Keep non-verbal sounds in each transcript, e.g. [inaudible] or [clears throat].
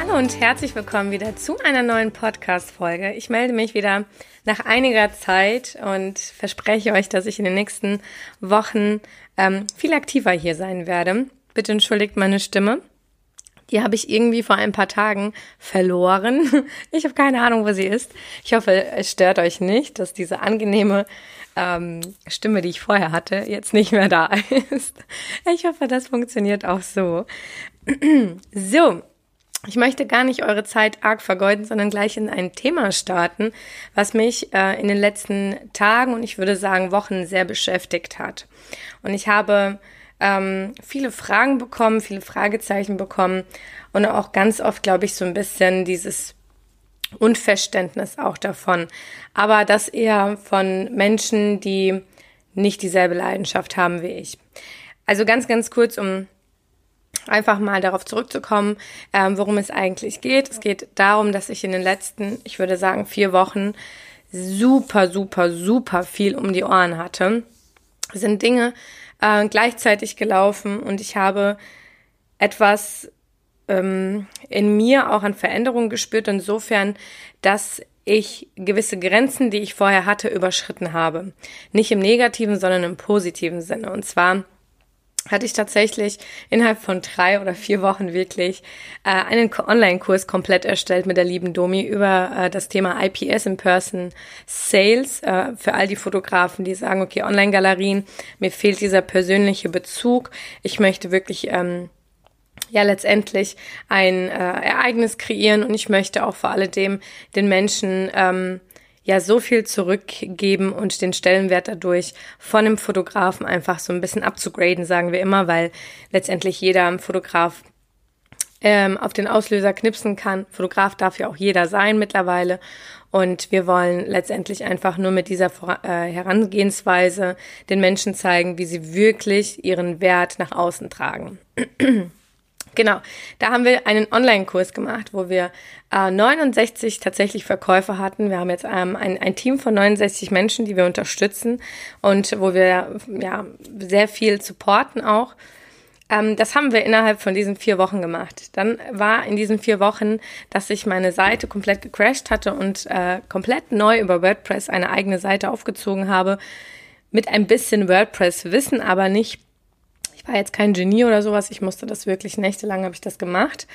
Hallo und herzlich willkommen wieder zu einer neuen Podcast-Folge. Ich melde mich wieder nach einiger Zeit und verspreche euch, dass ich in den nächsten Wochen ähm, viel aktiver hier sein werde. Bitte entschuldigt meine Stimme. Die habe ich irgendwie vor ein paar Tagen verloren. [laughs] Ich habe keine Ahnung, wo sie ist. Ich hoffe, es stört euch nicht, dass diese angenehme ähm, Stimme, die ich vorher hatte, jetzt nicht mehr da [laughs] ist. Ich hoffe, das funktioniert auch so. [clears throat] So, ich möchte gar nicht eure Zeit arg vergeuden, sondern gleich in ein Thema starten, was mich äh, in den letzten Tagen und ich würde sagen Wochen sehr beschäftigt hat. Und ich habe ähm, viele Fragen bekommen, viele Fragezeichen bekommen und auch ganz oft, glaube ich, so ein bisschen dieses Unverständnis auch davon. Aber das eher von Menschen, die nicht dieselbe Leidenschaft haben wie ich. Also ganz, ganz kurz, um einfach mal darauf zurückzukommen, ähm, worum es eigentlich geht. Es geht darum, dass ich in den letzten, ich würde sagen, vier Wochen super, super, super viel um die Ohren hatte. Es sind Dinge äh, gleichzeitig gelaufen und ich habe etwas ähm, in mir auch an Veränderungen gespürt, insofern, dass ich gewisse Grenzen, die ich vorher hatte, überschritten habe. Nicht im negativen, sondern im positiven Sinne. Und zwar hatte ich tatsächlich innerhalb von drei oder vier Wochen wirklich äh, einen Online-Kurs komplett erstellt mit der lieben Domi über äh, das Thema IPS in Person Sales äh, für all die Fotografen, die sagen, okay, Online-Galerien, mir fehlt dieser persönliche Bezug. Ich möchte wirklich ähm, ja letztendlich ein äh, Ereignis kreieren und ich möchte auch vor alledem den Menschen ähm, ja so viel zurückgeben und den Stellenwert dadurch von dem Fotografen einfach so ein bisschen abzugraden, sagen wir immer, weil letztendlich jeder Fotograf ähm, auf den Auslöser knipsen kann. Fotograf darf ja auch jeder sein mittlerweile. Und wir wollen letztendlich einfach nur mit dieser äh, Herangehensweise den Menschen zeigen, wie sie wirklich ihren Wert nach außen tragen. Genau, da haben wir einen Online-Kurs gemacht, wo wir äh, 69 tatsächlich Verkäufer hatten. Wir haben jetzt ähm, ein, ein Team von 69 Menschen, die wir unterstützen und wo wir ja sehr viel supporten auch. Ähm, das haben wir innerhalb von diesen vier Wochen gemacht. Dann war in diesen vier Wochen, dass ich meine Seite komplett gecrashed hatte und äh, komplett neu über WordPress eine eigene Seite aufgezogen habe. Mit ein bisschen WordPress-Wissen, aber nicht ich war jetzt kein Genie oder sowas. Ich musste das wirklich nächtelang habe ich das gemacht.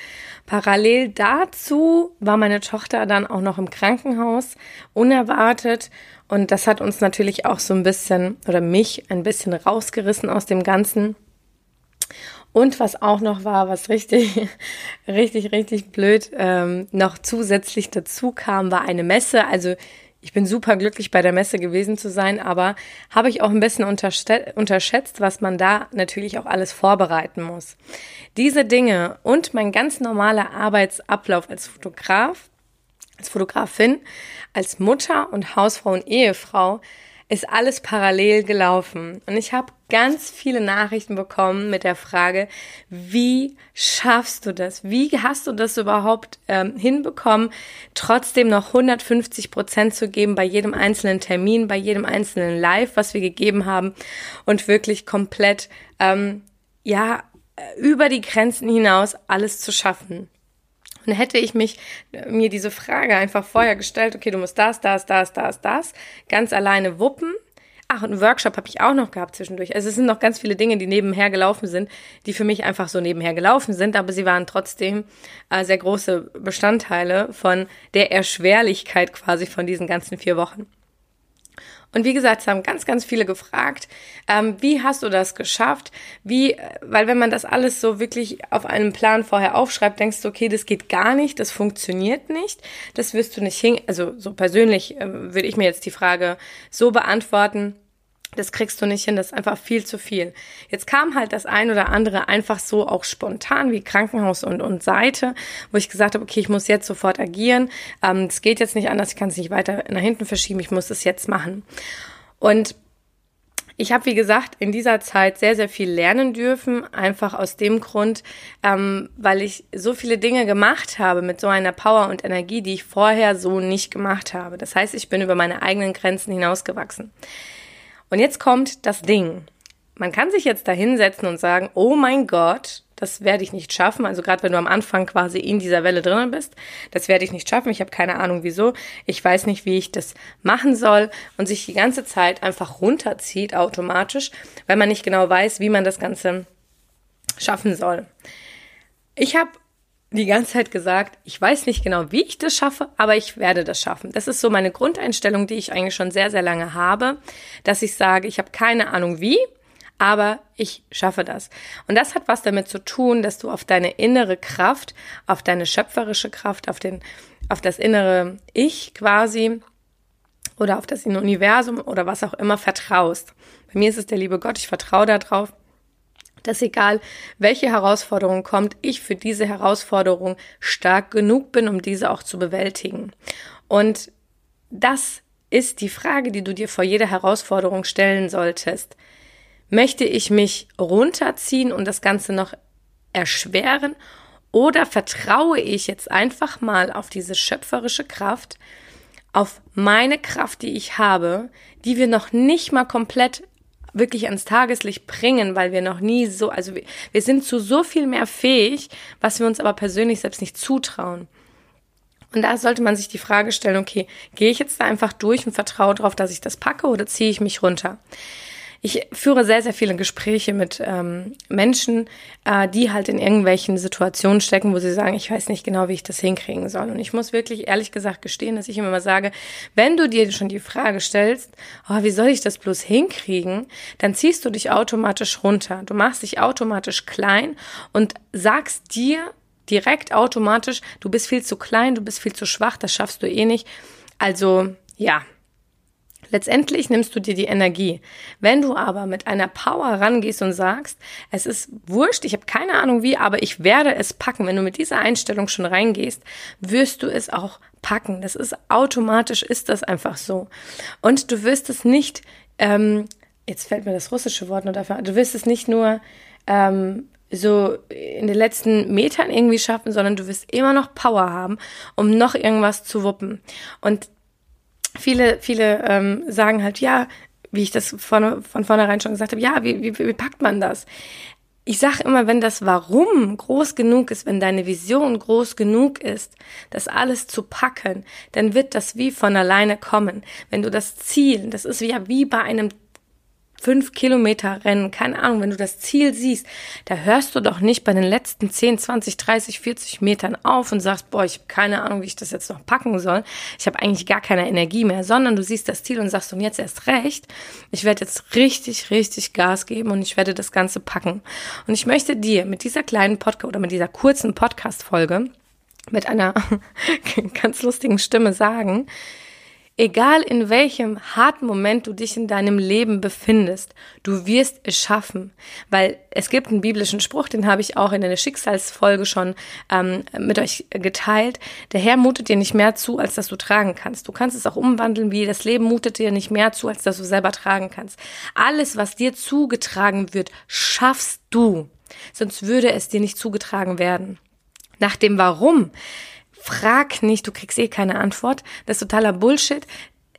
Parallel dazu war meine Tochter dann auch noch im Krankenhaus, unerwartet. Und das hat uns natürlich auch so ein bisschen oder mich ein bisschen rausgerissen aus dem Ganzen. Und was auch noch war, was richtig, [laughs] richtig, richtig blöd ähm, noch zusätzlich dazu kam, war eine Messe. Also ich bin super glücklich bei der Messe gewesen zu sein, aber habe ich auch ein bisschen unterschätzt, was man da natürlich auch alles vorbereiten muss. Diese Dinge und mein ganz normaler Arbeitsablauf als Fotograf, als Fotografin, als Mutter und Hausfrau und Ehefrau ist alles parallel gelaufen. Und ich habe ganz viele Nachrichten bekommen mit der Frage, wie schaffst du das? Wie hast du das überhaupt ähm, hinbekommen, trotzdem noch 150 Prozent zu geben bei jedem einzelnen Termin, bei jedem einzelnen Live, was wir gegeben haben und wirklich komplett, ähm, ja, über die Grenzen hinaus alles zu schaffen. Und hätte ich mich äh, mir diese Frage einfach vorher gestellt, okay, du musst das, das, das, das, das ganz alleine wuppen. Ach, und einen Workshop habe ich auch noch gehabt zwischendurch. Also es sind noch ganz viele Dinge, die nebenher gelaufen sind, die für mich einfach so nebenher gelaufen sind, aber sie waren trotzdem äh, sehr große Bestandteile von der Erschwerlichkeit quasi von diesen ganzen vier Wochen. Und wie gesagt, es haben ganz, ganz viele gefragt, ähm, wie hast du das geschafft? Wie, weil wenn man das alles so wirklich auf einem Plan vorher aufschreibt, denkst du, okay, das geht gar nicht, das funktioniert nicht, das wirst du nicht hin, also so persönlich äh, würde ich mir jetzt die Frage so beantworten, das kriegst du nicht hin, das ist einfach viel zu viel. Jetzt kam halt das ein oder andere einfach so auch spontan wie Krankenhaus und, und Seite, wo ich gesagt habe, okay, ich muss jetzt sofort agieren. Ähm, es geht jetzt nicht anders, ich kann es nicht weiter nach hinten verschieben, ich muss es jetzt machen. Und Ich habe, wie gesagt, in dieser Zeit sehr, sehr viel lernen dürfen, einfach aus dem Grund, ähm, weil ich so viele Dinge gemacht habe mit so einer Power und Energie, die ich vorher so nicht gemacht habe. Das heißt, ich bin über meine eigenen Grenzen hinausgewachsen. Und jetzt kommt das Ding. Man kann sich jetzt da hinsetzen und sagen, oh mein Gott, das werde ich nicht schaffen. Also gerade wenn du am Anfang quasi in dieser Welle drinnen bist, das werde ich nicht schaffen. Ich habe keine Ahnung wieso. Ich weiß nicht, wie ich das machen soll und sich die ganze Zeit einfach runterzieht automatisch, weil man nicht genau weiß, wie man das Ganze schaffen soll. Ich habe die ganze Zeit gesagt, ich weiß nicht genau, wie ich das schaffe, aber ich werde das schaffen. Das ist so meine Grundeinstellung, die ich eigentlich schon sehr, sehr lange habe, dass ich sage, ich habe keine Ahnung wie, aber ich schaffe das. Und das hat was damit zu tun, dass du auf deine innere Kraft, auf deine schöpferische Kraft, auf den, auf das innere Ich quasi oder auf das Universum oder was auch immer vertraust. Bei mir ist es der liebe Gott, ich vertraue darauf, dass egal welche Herausforderung kommt, ich für diese Herausforderung stark genug bin, um diese auch zu bewältigen. Und das ist die Frage, die du dir vor jeder Herausforderung stellen solltest. Möchte ich mich runterziehen und das Ganze noch erschweren oder vertraue ich jetzt einfach mal auf diese schöpferische Kraft, auf meine Kraft, die ich habe, die wir noch nicht mal komplett wirklich ans Tageslicht bringen, weil wir noch nie so, also wir, wir sind zu so viel mehr fähig, was wir uns aber persönlich selbst nicht zutrauen. Und da sollte man sich die Frage stellen, okay, gehe ich jetzt da einfach durch und vertraue darauf, dass ich das packe oder ziehe ich mich runter? Ich führe sehr, sehr viele Gespräche mit ähm, Menschen, äh, die halt in irgendwelchen Situationen stecken, wo sie sagen, ich weiß nicht genau, wie ich das hinkriegen soll. Und ich muss wirklich ehrlich gesagt gestehen, dass ich immer mal sage, wenn du dir schon die Frage stellst, oh, wie soll ich das bloß hinkriegen, dann ziehst du dich automatisch runter. Du machst dich automatisch klein und sagst dir direkt automatisch, du bist viel zu klein, du bist viel zu schwach, das schaffst du eh nicht. Also, ja, Letztendlich nimmst du dir die Energie. Wenn du aber mit einer Power rangehst und sagst, es ist wurscht, ich habe keine Ahnung wie, aber ich werde es packen. Wenn du mit dieser Einstellung schon reingehst, wirst du es auch packen. Das ist automatisch, ist das einfach so. Und du wirst es nicht, ähm, jetzt fällt mir das russische Wort nur dafür, du wirst es nicht nur ähm, so in den letzten Metern irgendwie schaffen, sondern du wirst immer noch Power haben, um noch irgendwas zu wuppen. Und viele, viele ähm, sagen halt, ja, wie ich das von, von vornherein schon gesagt habe, ja, wie, wie, wie packt man das? Ich sage immer, wenn das Warum groß genug ist, wenn deine Vision groß genug ist, das alles zu packen, dann wird das wie von alleine kommen. Wenn du das Ziel, das ist ja wie bei einem fünf Kilometer Rennen, keine Ahnung, wenn du das Ziel siehst, da hörst du doch nicht bei den letzten 10, 20, 30, 40 Metern auf und sagst, boah, ich habe keine Ahnung, wie ich das jetzt noch packen soll. Ich habe eigentlich gar keine Energie mehr, sondern du siehst das Ziel und sagst, und jetzt erst recht, ich werde jetzt richtig, richtig Gas geben und ich werde das Ganze packen. Und ich möchte dir mit dieser kleinen Podcast oder mit dieser kurzen Podcast-Folge mit einer [laughs] ganz lustigen Stimme sagen, Egal in welchem harten Moment du dich in deinem Leben befindest, du wirst es schaffen. Weil es gibt einen biblischen Spruch, den habe ich auch in der Schicksalsfolge schon ähm, mit euch geteilt. Der Herr mutet dir nicht mehr zu, als dass du tragen kannst. Du kannst es auch umwandeln, wie das Leben mutet dir nicht mehr zu, als dass du selber tragen kannst. Alles, was dir zugetragen wird, schaffst du. Sonst würde es dir nicht zugetragen werden. Nach dem Warum Frag nicht, du kriegst eh keine Antwort. Das ist totaler Bullshit.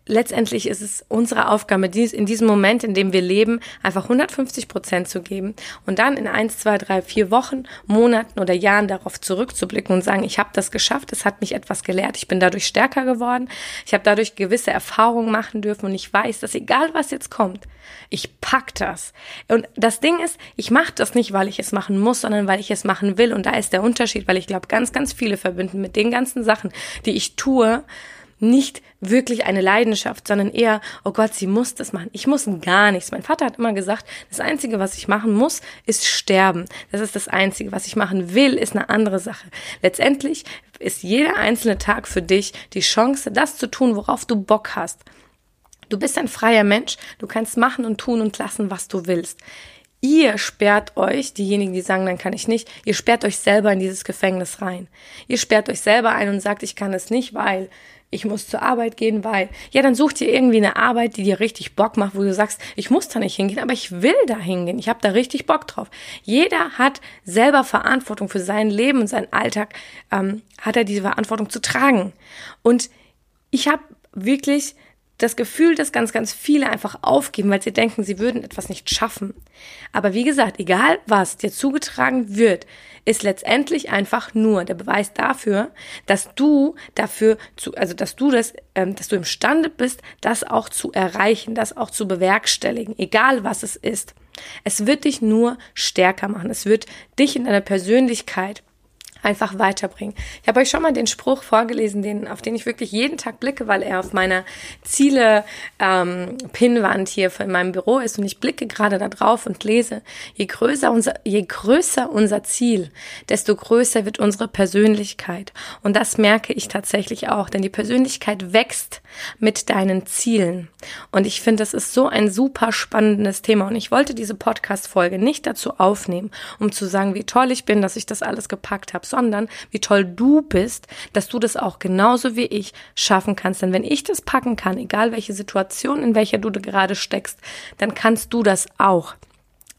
Letztendlich ist es unsere Aufgabe, in diesem Moment, in dem wir leben, einfach 150 Prozent zu geben und dann in eins, zwei, drei, vier Wochen, Monaten oder Jahren darauf zurückzublicken und sagen, ich habe das geschafft, es hat mich etwas gelehrt, ich bin dadurch stärker geworden, ich habe dadurch gewisse Erfahrungen machen dürfen und ich weiß, dass egal was jetzt kommt, ich pack das. Und das Ding ist, ich mache das nicht, weil ich es machen muss, sondern weil ich es machen will. Und da ist der Unterschied, weil ich glaube, ganz, ganz viele verbinden mit den ganzen Sachen, die ich tue, nicht wirklich eine Leidenschaft, sondern eher, oh Gott, sie muss das machen. Ich muss gar nichts. Mein Vater hat immer gesagt, das Einzige, was ich machen muss, ist sterben. Das ist das Einzige. Was ich machen will, ist eine andere Sache. Letztendlich ist jeder einzelne Tag für dich die Chance, das zu tun, worauf du Bock hast. Du bist ein freier Mensch, du kannst machen und tun und lassen, was du willst. Ihr sperrt euch, diejenigen, die sagen, dann kann ich nicht, ihr sperrt euch selber in dieses Gefängnis rein. Ihr sperrt euch selber ein und sagt, ich kann es nicht, weil ich muss zur Arbeit gehen, weil, ja, dann such dir irgendwie eine Arbeit, die dir richtig Bock macht, wo du sagst, ich muss da nicht hingehen, aber ich will da hingehen, ich habe da richtig Bock drauf. Jeder hat selber Verantwortung für sein Leben und seinen Alltag, ähm, hat er diese Verantwortung zu tragen. Und ich habe wirklich das Gefühl, dass ganz, ganz viele einfach aufgeben, weil sie denken, sie würden etwas nicht schaffen. Aber wie gesagt, egal was dir zugetragen wird, ist letztendlich einfach nur der Beweis dafür, dass du dafür zu, also dass du das, ähm, dass du imstande bist, das auch zu erreichen, das auch zu bewerkstelligen, egal was es ist. Es wird dich nur stärker machen. Es wird dich in deiner Persönlichkeit einfach weiterbringen. Ich habe euch schon mal den Spruch vorgelesen, den, auf den ich wirklich jeden Tag blicke, weil er auf meiner Ziele ähm, hier in meinem Büro ist und ich blicke gerade da drauf und lese, je größer unser, je größer unser Ziel, desto größer wird unsere Persönlichkeit. Und das merke ich tatsächlich auch, denn die Persönlichkeit wächst mit deinen Zielen. Und ich finde, das ist so ein super spannendes Thema. Und ich wollte diese Podcast-Folge nicht dazu aufnehmen, um zu sagen, wie toll ich bin, dass ich das alles gepackt habe, sondern wie toll du bist, dass du das auch genauso wie ich schaffen kannst. Denn wenn ich das packen kann, egal welche Situation, in welcher du gerade steckst, dann kannst du das auch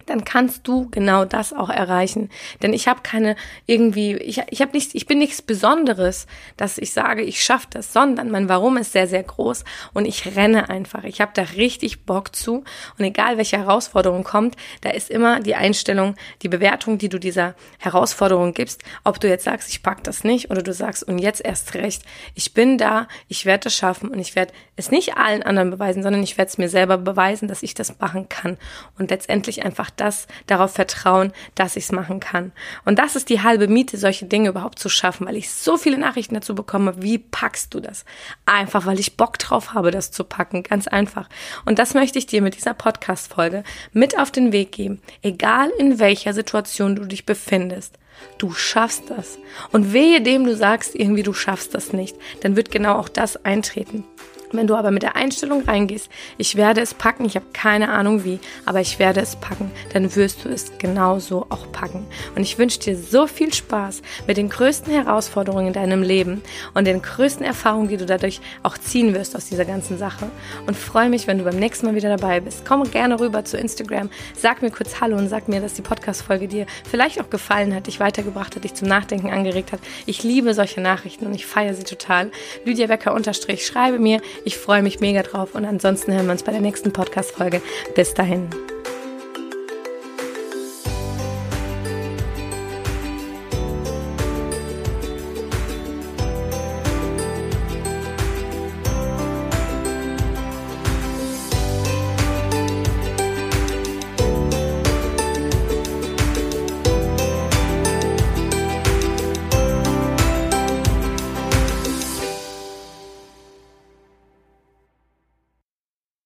dann kannst du genau das auch erreichen. Denn ich habe keine irgendwie, ich, ich habe nichts, ich bin nichts Besonderes, dass ich sage, ich schaffe das, sondern mein Warum ist sehr, sehr groß und ich renne einfach. Ich habe da richtig Bock zu und egal welche Herausforderung kommt, da ist immer die Einstellung, die Bewertung, die du dieser Herausforderung gibst, ob du jetzt sagst, ich pack das nicht oder du sagst, und jetzt erst recht, ich bin da, ich werde das schaffen und ich werde es nicht allen anderen beweisen, sondern ich werde es mir selber beweisen, dass ich das machen kann und letztendlich einfach das darauf vertrauen, dass ich es machen kann. Und das ist die halbe Miete, solche Dinge überhaupt zu schaffen, weil ich so viele Nachrichten dazu bekomme, wie packst du das? Einfach, weil ich Bock drauf habe, das zu packen, ganz einfach. Und das möchte ich dir mit dieser Podcast-Folge mit auf den Weg geben, egal in welcher Situation du dich befindest. Du schaffst das. Und wehe dem, du sagst irgendwie, du schaffst das nicht, dann wird genau auch das eintreten. Wenn du aber mit der Einstellung reingehst, ich werde es packen, ich habe keine Ahnung wie, aber ich werde es packen, dann wirst du es genauso auch packen. Und ich wünsche dir so viel Spaß mit den größten Herausforderungen in deinem Leben und den größten Erfahrungen, die du dadurch auch ziehen wirst aus dieser ganzen Sache. Und freue mich, wenn du beim nächsten Mal wieder dabei bist. Komm gerne rüber zu Instagram, sag mir kurz Hallo und sag mir, dass die Podcast-Folge dir vielleicht auch gefallen hat, dich weitergebracht hat, dich zum Nachdenken angeregt hat. Ich liebe solche Nachrichten und ich feiere sie total. Lydia Becker unterstrich, schreibe mir, ich freue mich mega drauf und ansonsten hören wir uns bei der nächsten Podcast-Folge. Bis dahin.